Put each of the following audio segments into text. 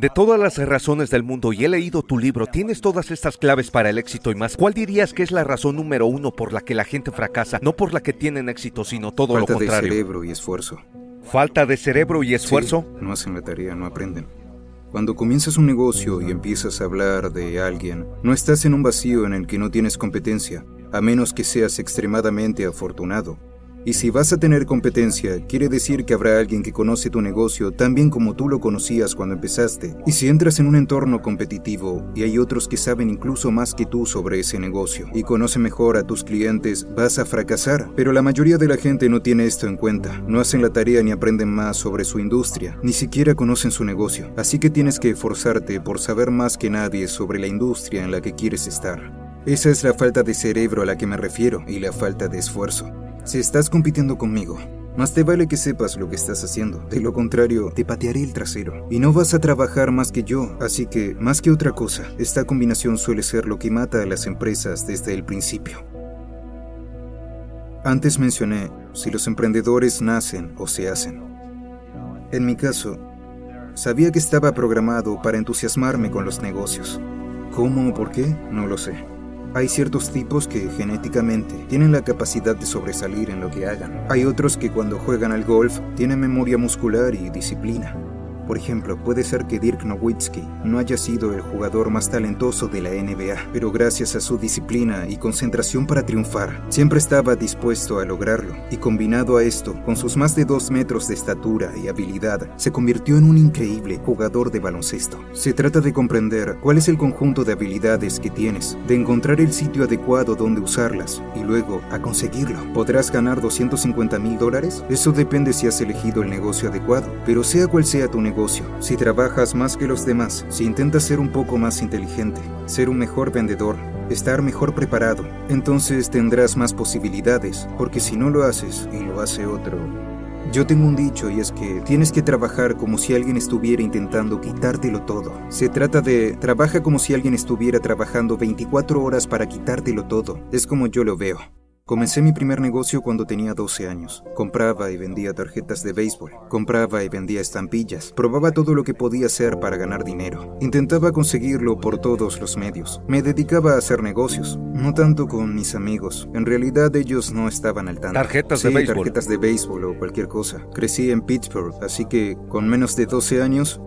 De todas las razones del mundo, y he leído tu libro, tienes todas estas claves para el éxito y más. ¿Cuál dirías que es la razón número uno por la que la gente fracasa? No por la que tienen éxito, sino todo Falta lo de contrario. cerebro y esfuerzo. Falta de cerebro y esfuerzo. Sí, no hacen la tarea, no aprenden. Cuando comienzas un negocio y empiezas a hablar de alguien, no estás en un vacío en el que no tienes competencia, a menos que seas extremadamente afortunado. Y si vas a tener competencia, quiere decir que habrá alguien que conoce tu negocio tan bien como tú lo conocías cuando empezaste. Y si entras en un entorno competitivo y hay otros que saben incluso más que tú sobre ese negocio y conoce mejor a tus clientes, vas a fracasar. Pero la mayoría de la gente no tiene esto en cuenta. No hacen la tarea ni aprenden más sobre su industria, ni siquiera conocen su negocio. Así que tienes que esforzarte por saber más que nadie sobre la industria en la que quieres estar. Esa es la falta de cerebro a la que me refiero y la falta de esfuerzo. Si estás compitiendo conmigo, más te vale que sepas lo que estás haciendo. De lo contrario, te patearé el trasero. Y no vas a trabajar más que yo. Así que, más que otra cosa, esta combinación suele ser lo que mata a las empresas desde el principio. Antes mencioné si los emprendedores nacen o se hacen. En mi caso, sabía que estaba programado para entusiasmarme con los negocios. ¿Cómo o por qué? No lo sé. Hay ciertos tipos que genéticamente tienen la capacidad de sobresalir en lo que hagan. Hay otros que cuando juegan al golf tienen memoria muscular y disciplina. Por ejemplo, puede ser que Dirk Nowitzki no haya sido el jugador más talentoso de la NBA, pero gracias a su disciplina y concentración para triunfar, siempre estaba dispuesto a lograrlo. Y combinado a esto, con sus más de dos metros de estatura y habilidad, se convirtió en un increíble jugador de baloncesto. Se trata de comprender cuál es el conjunto de habilidades que tienes, de encontrar el sitio adecuado donde usarlas y luego a conseguirlo. ¿Podrás ganar 250 mil dólares? Eso depende si has elegido el negocio adecuado, pero sea cual sea tu negocio, si trabajas más que los demás, si intentas ser un poco más inteligente, ser un mejor vendedor, estar mejor preparado, entonces tendrás más posibilidades, porque si no lo haces y lo hace otro, yo tengo un dicho y es que tienes que trabajar como si alguien estuviera intentando quitártelo todo. Se trata de trabaja como si alguien estuviera trabajando 24 horas para quitártelo todo. Es como yo lo veo. Comencé mi primer negocio cuando tenía 12 años. Compraba y vendía tarjetas de béisbol. Compraba y vendía estampillas. Probaba todo lo que podía hacer para ganar dinero. Intentaba conseguirlo por todos los medios. Me dedicaba a hacer negocios. No tanto con mis amigos. En realidad ellos no estaban al tanto. Tarjetas de béisbol. tarjetas de béisbol o cualquier cosa. Crecí en Pittsburgh, así que con menos de 12 años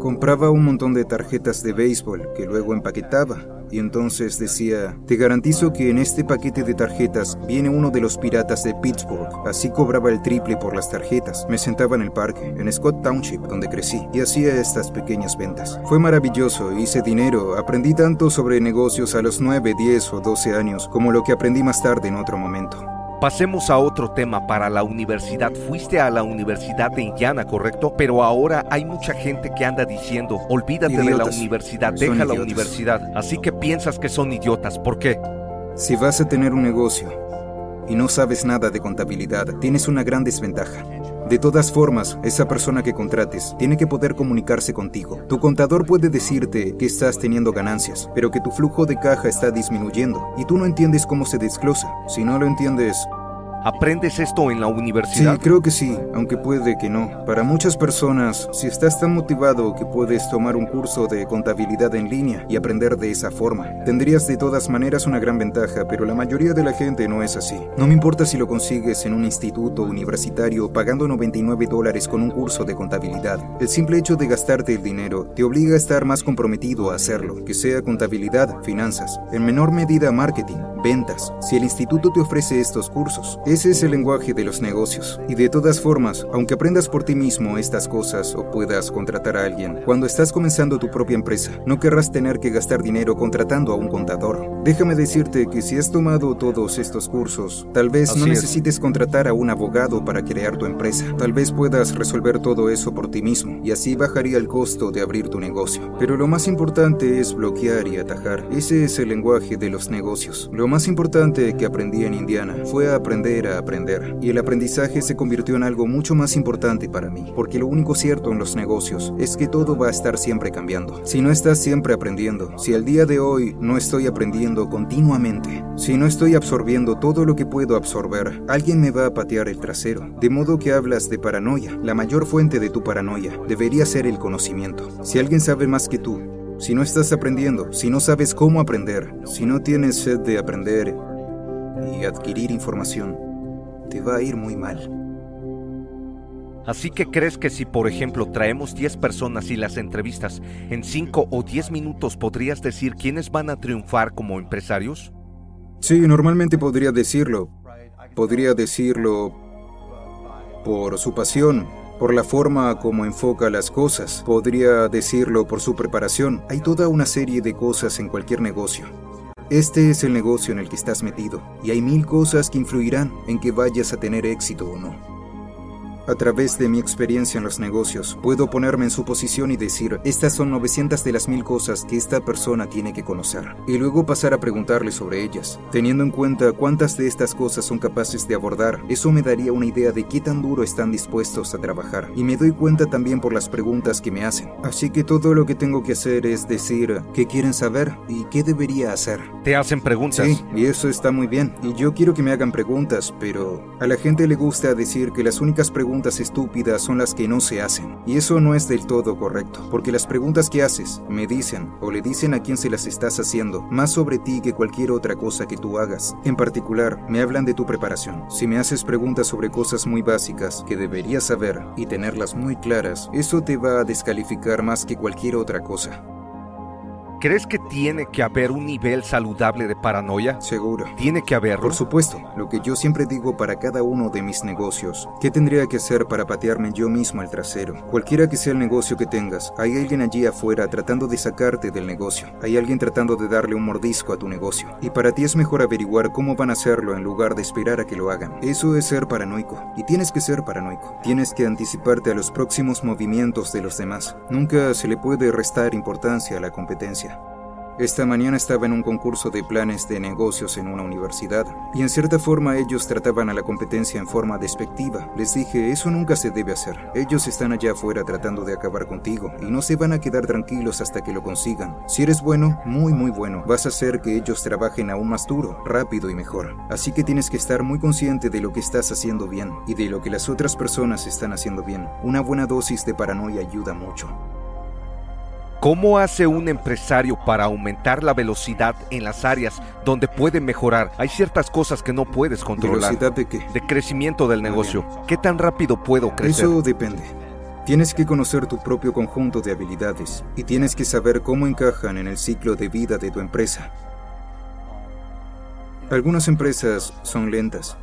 compraba un montón de tarjetas de béisbol que luego empaquetaba. Y entonces decía, te garantizo que en este paquete de tarjetas viene uno de los piratas de Pittsburgh. Así cobraba el triple por las tarjetas. Me sentaba en el parque, en Scott Township, donde crecí, y hacía estas pequeñas ventas. Fue maravilloso, hice dinero, aprendí tanto sobre negocios a los 9, 10 o 12 años como lo que aprendí más tarde en otro momento. Pasemos a otro tema para la universidad. Fuiste a la universidad de Indiana, ¿correcto? Pero ahora hay mucha gente que anda diciendo, olvídate de la universidad, Son deja la idiotas. universidad. Así que piensas que son idiotas. ¿Por qué? Si vas a tener un negocio y no sabes nada de contabilidad, tienes una gran desventaja. De todas formas, esa persona que contrates tiene que poder comunicarse contigo. Tu contador puede decirte que estás teniendo ganancias, pero que tu flujo de caja está disminuyendo y tú no entiendes cómo se desglosa. Si no lo entiendes, ¿Aprendes esto en la Sí, universidad? creo que sí, aunque puede que no. Para muchas personas, si estás tan motivado que puedes tomar un curso de contabilidad en línea y aprender de esa forma, tendrías de todas maneras una gran ventaja, pero la mayoría de la gente no es así. No me importa si lo consigues en un instituto universitario pagando 99 dólares con un curso de contabilidad. El simple hecho de gastarte el dinero te obliga a estar más comprometido a hacerlo, que sea contabilidad, finanzas, en menor medida marketing, ventas. Si el instituto te ofrece estos cursos, Ese es el lenguaje de los negocios. Y de todas formas, aunque aprendas por ti mismo estas cosas o puedas contratar a alguien, cuando estás comenzando tu propia empresa, no querrás tener que gastar dinero contratando a un contador. Déjame decirte que si has tomado todos estos cursos, tal vez no necesites contratar a un abogado para crear tu empresa. Tal vez puedas resolver todo eso por ti mismo y así bajaría el costo de abrir tu negocio. Pero lo más importante es bloquear y atajar. Ese es el lenguaje de los negocios. Lo más importante que aprendí en Indiana fue aprender aprender. Y el aprendizaje se convirtió en algo mucho más importante para mí, porque lo único cierto en los negocios es que todo va a estar siempre cambiando. Si no estás siempre aprendiendo, si el día de hoy no estoy aprendiendo continuamente, si no estoy absorbiendo todo lo que puedo absorber, alguien me va a patear el trasero. De modo que hablas de paranoia. La mayor fuente de tu paranoia debería ser el conocimiento. Si alguien sabe más que tú, si no estás aprendiendo, si no sabes cómo aprender, si no tienes sed de aprender y adquirir información, te va a ir muy mal. Así que crees que si, por ejemplo, traemos 10 personas y las entrevistas, en 5 o 10 minutos podrías decir quiénes van a triunfar como empresarios? Sí, normalmente podría decirlo. Podría decirlo por su pasión, por la forma como enfoca las cosas, podría decirlo por su preparación. Hay toda una serie de cosas en cualquier negocio. Este es el negocio en el que estás metido, y hay mil cosas que influirán en que vayas a tener éxito o no. A través de mi experiencia en los negocios, puedo ponerme en su posición y decir, estas son 900 de las mil cosas que esta persona tiene que conocer, y luego pasar a preguntarle sobre ellas. Teniendo en cuenta cuántas de estas cosas son capaces de abordar, eso me daría una idea de qué tan duro están dispuestos a trabajar, y me doy cuenta también por las preguntas que me hacen. Así que todo lo que tengo que hacer es decir qué quieren saber y qué debería hacer. Te hacen preguntas. Sí, y eso está muy bien, y yo quiero que me hagan preguntas, pero a la gente le gusta decir que las únicas preguntas preguntas estúpidas son las que no se hacen. Y eso no es del todo correcto, porque las preguntas que haces me dicen o le dicen a quien se las estás haciendo más sobre ti que cualquier otra cosa que tú hagas. En particular, me hablan de tu preparación. Si me haces preguntas sobre cosas muy básicas que deberías saber y tenerlas muy claras, eso te va a descalificar más que cualquier otra cosa. ¿Crees que tiene que haber un nivel saludable de paranoia? Seguro. Tiene que haberlo. Por supuesto, lo que yo siempre digo para cada uno de mis negocios. ¿Qué tendría que hacer para patearme yo mismo al trasero? Cualquiera que sea el negocio que tengas, hay alguien allí afuera tratando de sacarte del negocio. Hay alguien tratando de darle un mordisco a tu negocio. Y para ti es mejor averiguar cómo van a hacerlo en lugar de esperar a que lo hagan. Eso es ser paranoico. Y tienes que ser paranoico. Tienes que anticiparte a los próximos movimientos de los demás. Nunca se le puede restar importancia a la competencia. Esta mañana estaba en un concurso de planes de negocios en una universidad y en cierta forma ellos trataban a la competencia en forma despectiva. Les dije, eso nunca se debe hacer. Ellos están allá afuera tratando de acabar contigo y no se van a quedar tranquilos hasta que lo consigan. Si eres bueno, muy muy bueno, vas a hacer que ellos trabajen aún más duro, rápido y mejor. Así que tienes que estar muy consciente de lo que estás haciendo bien y de lo que las otras personas están haciendo bien. Una buena dosis de paranoia ayuda mucho. ¿Cómo hace un empresario para aumentar la velocidad en las áreas donde puede mejorar? Hay ciertas cosas que no puedes controlar. ¿Velocidad de qué? De crecimiento del negocio. ¿Qué tan rápido puedo crecer? Eso depende. Tienes que conocer tu propio conjunto de habilidades y tienes que saber cómo encajan en el ciclo de vida de tu empresa. Algunas empresas son lentas,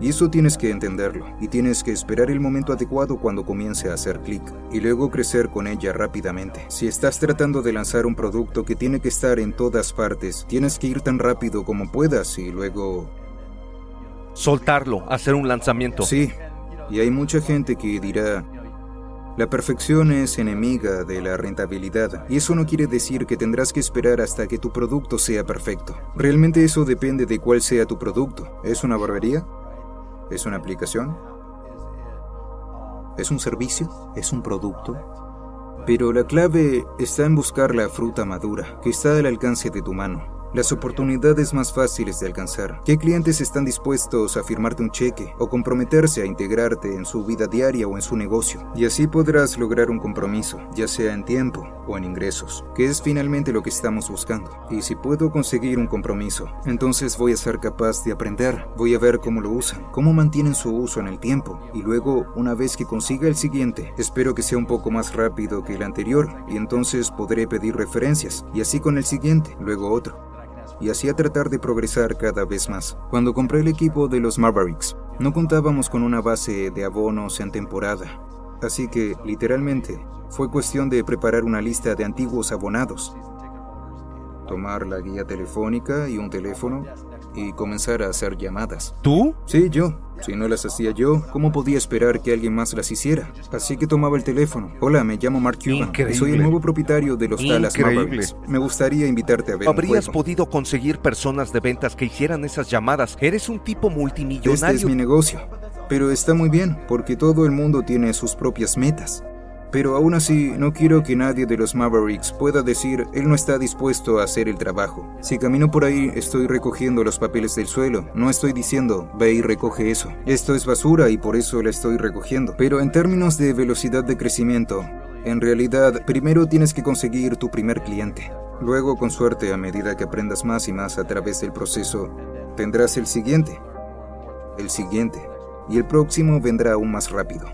y eso tienes que entenderlo, y tienes que esperar el momento adecuado cuando comience a hacer clic, y luego crecer con ella rápidamente. Si estás tratando de lanzar un producto que tiene que estar en todas partes, tienes que ir tan rápido como puedas y luego... Soltarlo, hacer un lanzamiento. Sí, y hay mucha gente que dirá, la perfección es enemiga de la rentabilidad, y eso no quiere decir que tendrás que esperar hasta que tu producto sea perfecto. Realmente eso depende de cuál sea tu producto. ¿Es una barbería? ¿Es una aplicación? ¿Es un servicio? ¿Es un producto? Pero la clave está en buscar la fruta madura, que está al alcance de tu mano las oportunidades más fáciles de alcanzar. ¿Qué clientes están dispuestos a firmarte un cheque o comprometerse a integrarte en su vida diaria o en su negocio? Y así podrás lograr un compromiso, ya sea en tiempo o en ingresos, que es finalmente lo que estamos buscando. Y si puedo conseguir un compromiso, entonces voy a ser capaz de aprender, voy a ver cómo lo usan, cómo mantienen su uso en el tiempo, y luego, una vez que consiga el siguiente, espero que sea un poco más rápido que el anterior, y entonces podré pedir referencias, y así con el siguiente, luego otro y hacía tratar de progresar cada vez más. Cuando compré el equipo de los Mavericks, No contábamos con una base de abonos en temporada, así que, literalmente, fue cuestión de preparar una lista de antiguos abonados, tomar la guía telefónica y un teléfono y comenzar a hacer llamadas. ¿Tú? Sí, yo. Si no las hacía yo, ¿cómo podía esperar que alguien más las hiciera? Así que tomaba el teléfono. Hola, me llamo Mark Cuban. Increíble. Soy el nuevo propietario de los Dallas Increíble. Mavericks. Me gustaría invitarte a ver un ¿Habrías juego. podido conseguir personas de ventas que hicieran esas llamadas? Eres un tipo Este multimillonario. es mi negocio. Pero está muy bien, porque todo el mundo tiene sus propias metas. Pero aún así, no quiero que nadie de los Mavericks pueda decir, él no está dispuesto a hacer el trabajo. Si camino por ahí, estoy recogiendo los papeles del suelo. No estoy diciendo, ve y recoge eso. Esto es basura y por eso la estoy recogiendo. Pero en términos de velocidad de crecimiento, en realidad, primero tienes que conseguir tu primer cliente. Luego, con suerte, a medida que aprendas más y más a través del proceso, tendrás el siguiente, el siguiente, y el próximo vendrá aún más rápido.